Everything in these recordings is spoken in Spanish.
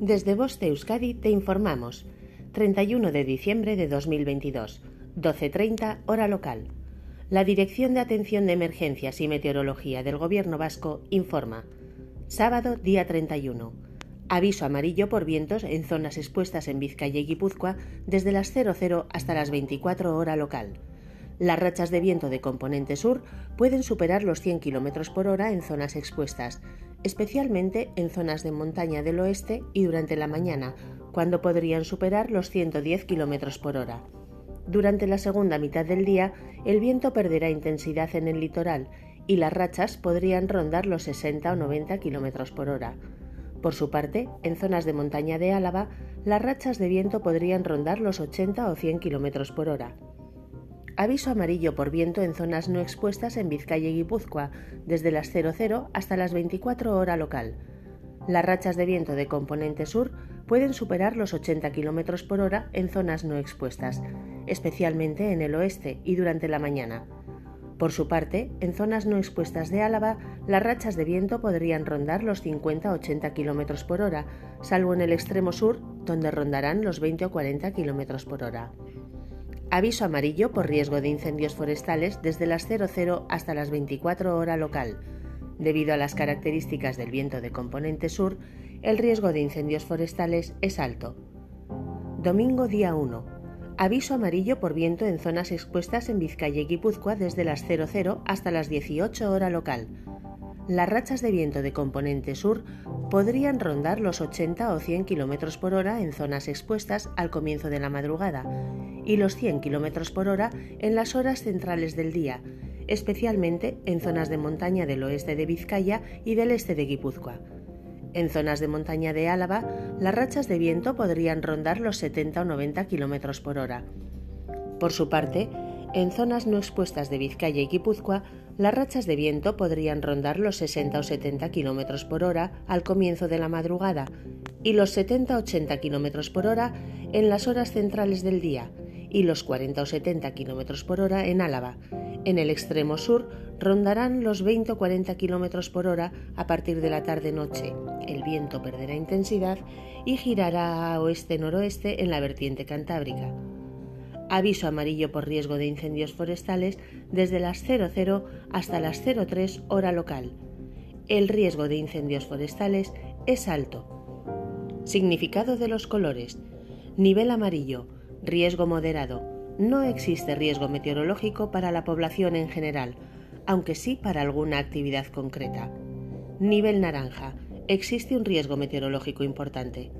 Desde Voz de Euskadi te informamos. 31 de diciembre de 2022, 12.30 hora local. La Dirección de Atención de Emergencias y Meteorología del Gobierno Vasco informa. Sábado, día 31. Aviso amarillo por vientos en zonas expuestas en Vizcaya y Guipúzcoa desde las 00 hasta las 24 hora local. Las rachas de viento de componente sur pueden superar los 100 km por hora en zonas expuestas, especialmente en zonas de montaña del oeste y durante la mañana, cuando podrían superar los 110 km por hora. Durante la segunda mitad del día, el viento perderá intensidad en el litoral y las rachas podrían rondar los 60 o 90 km por hora. Por su parte, en zonas de montaña de Álava, las rachas de viento podrían rondar los 80 o 100 km por hora. Aviso amarillo por viento en zonas no expuestas en Vizcaya y Guipúzcoa, desde las 00 hasta las 24 hora local. Las rachas de viento de componente sur pueden superar los 80 km por hora en zonas no expuestas, especialmente en el oeste y durante la mañana. Por su parte, en zonas no expuestas de Álava, las rachas de viento podrían rondar los 50-80 km por hora, salvo en el extremo sur, donde rondarán los 20 o 40 km por hora. Aviso amarillo por riesgo de incendios forestales desde las 00 hasta las 24 hora local. Debido a las características del viento de componente sur, el riesgo de incendios forestales es alto. Domingo día 1. Aviso amarillo por viento en zonas expuestas en Vizcaya y Guipúzcoa desde las 00 hasta las 18 hora local las rachas de viento de componente sur podrían rondar los 80 o 100 km por hora en zonas expuestas al comienzo de la madrugada y los 100 km por hora en las horas centrales del día, especialmente en zonas de montaña del oeste de Vizcaya y del este de Guipúzcoa. En zonas de montaña de Álava, las rachas de viento podrían rondar los 70 o 90 km por hora. Por su parte, en zonas no expuestas de Vizcaya y Guipúzcoa, las rachas de viento podrían rondar los 60 o 70 km por hora al comienzo de la madrugada y los 70 o 80 km por hora en las horas centrales del día y los 40 o 70 km por hora en Álava. En el extremo sur rondarán los 20 o 40 km por hora a partir de la tarde-noche. El viento perderá intensidad y girará a oeste-noroeste en la vertiente cantábrica aviso amarillo por riesgo de incendios forestales desde las 00 hasta las 03 hora local. El riesgo de incendios forestales es alto. Significado de los colores. Nivel amarillo. Riesgo moderado. No existe riesgo meteorológico para la población en general, aunque sí para alguna actividad concreta. Nivel naranja. Existe un riesgo meteorológico importante.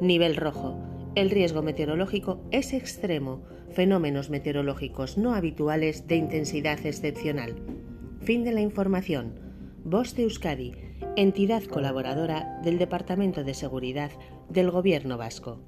Nivel rojo el riesgo meteorológico es extremo, fenómenos meteorológicos no habituales de intensidad excepcional. Fin de la información. Voz de Euskadi, entidad colaboradora del Departamento de Seguridad del Gobierno Vasco.